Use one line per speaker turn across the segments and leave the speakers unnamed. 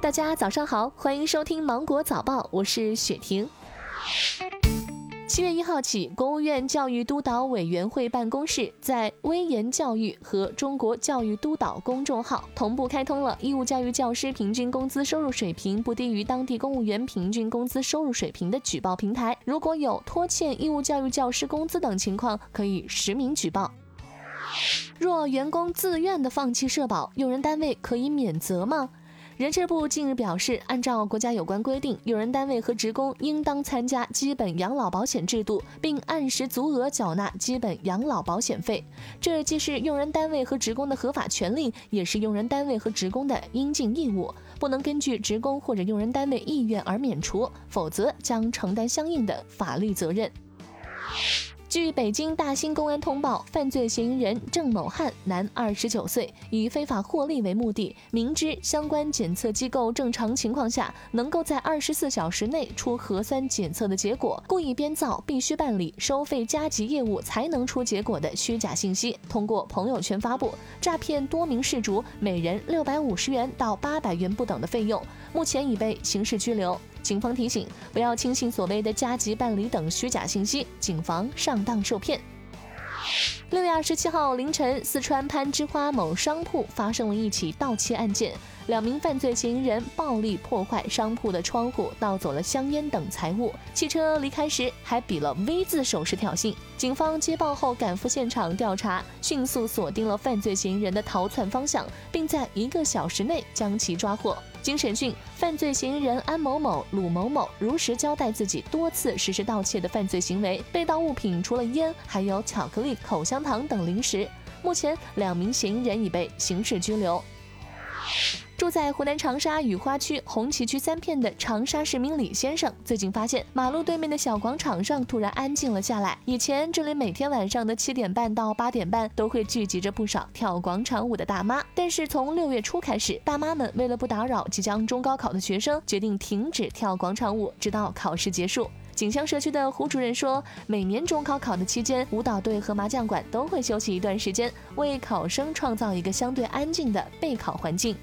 大家早上好，欢迎收听芒果早报，我是雪婷。七月一号起，国务院教育督导委员会办公室在微言教育和中国教育督导公众号同步开通了义务教育教师平均工资收入水平不低于当地公务员平均工资收入水平的举报平台。如果有拖欠义务教育教师工资等情况，可以实名举报。若员工自愿的放弃社保，用人单位可以免责吗？人事部近日表示，按照国家有关规定，用人单位和职工应当参加基本养老保险制度，并按时足额缴纳基本养老保险费。这既是用人单位和职工的合法权利，也是用人单位和职工的应尽义务，不能根据职工或者用人单位意愿而免除，否则将承担相应的法律责任。据北京大兴公安通报，犯罪嫌疑人郑某汉，男，二十九岁，以非法获利为目的，明知相关检测机构正常情况下能够在二十四小时内出核酸检测的结果，故意编造必须办理收费加急业务才能出结果的虚假信息，通过朋友圈发布，诈骗多名事主每人六百五十元到八百元不等的费用，目前已被刑事拘留。警方提醒，不要轻信所谓的加急办理等虚假信息，谨防上当受骗。六月二十七号凌晨，四川攀枝花某商铺发生了一起盗窃案件。两名犯罪嫌疑人暴力破坏商铺的窗户，盗走了香烟等财物。汽车离开时还比了 V 字手势挑衅。警方接报后赶赴现场调查，迅速锁定了犯罪嫌疑人的逃窜方向，并在一个小时内将其抓获。经审讯，犯罪嫌疑人安某某、鲁某某如实交代自己多次实施盗窃的犯罪行为。被盗物品除了烟，还有巧克力、口香糖等零食。目前，两名嫌疑人已被刑事拘留。住在湖南长沙雨花区红旗区三片的长沙市民李先生，最近发现马路对面的小广场上突然安静了下来。以前这里每天晚上的七点半到八点半都会聚集着不少跳广场舞的大妈，但是从六月初开始，大妈们为了不打扰即将中高考的学生，决定停止跳广场舞，直到考试结束。景香社区的胡主任说，每年中高考的期间，舞蹈队和麻将馆都会休息一段时间，为考生创造一个相对安静的备考环境。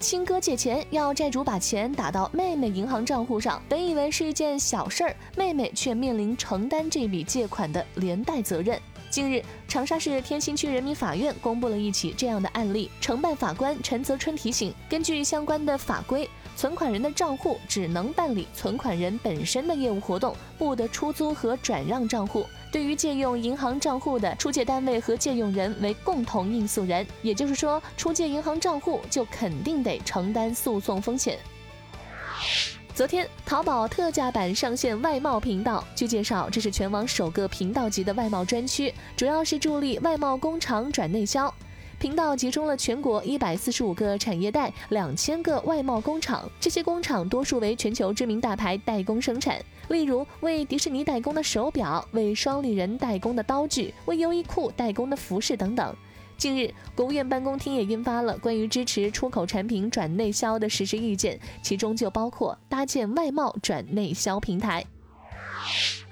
亲哥借钱要债主把钱打到妹妹银行账户上，本以为是一件小事儿，妹妹却面临承担这笔借款的连带责任。近日，长沙市天心区人民法院公布了一起这样的案例。承办法官陈泽春提醒，根据相关的法规，存款人的账户只能办理存款人本身的业务活动，不得出租和转让账户。对于借用银行账户的出借单位和借用人为共同应诉人，也就是说，出借银行账户就肯定得承担诉讼风险。昨天，淘宝特价版上线外贸频道。据介绍，这是全网首个频道级的外贸专区，主要是助力外贸工厂转内销。频道集中了全国一百四十五个产业带、两千个外贸工厂，这些工厂多数为全球知名大牌代工生产，例如为迪士尼代工的手表、为双立人代工的刀具、为优衣库代工的服饰等等。近日，国务院办公厅也印发了关于支持出口产品转内销的实施意见，其中就包括搭建外贸转内销平台。